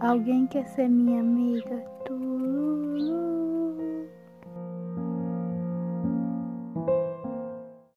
Alguém quer ser minha amiga?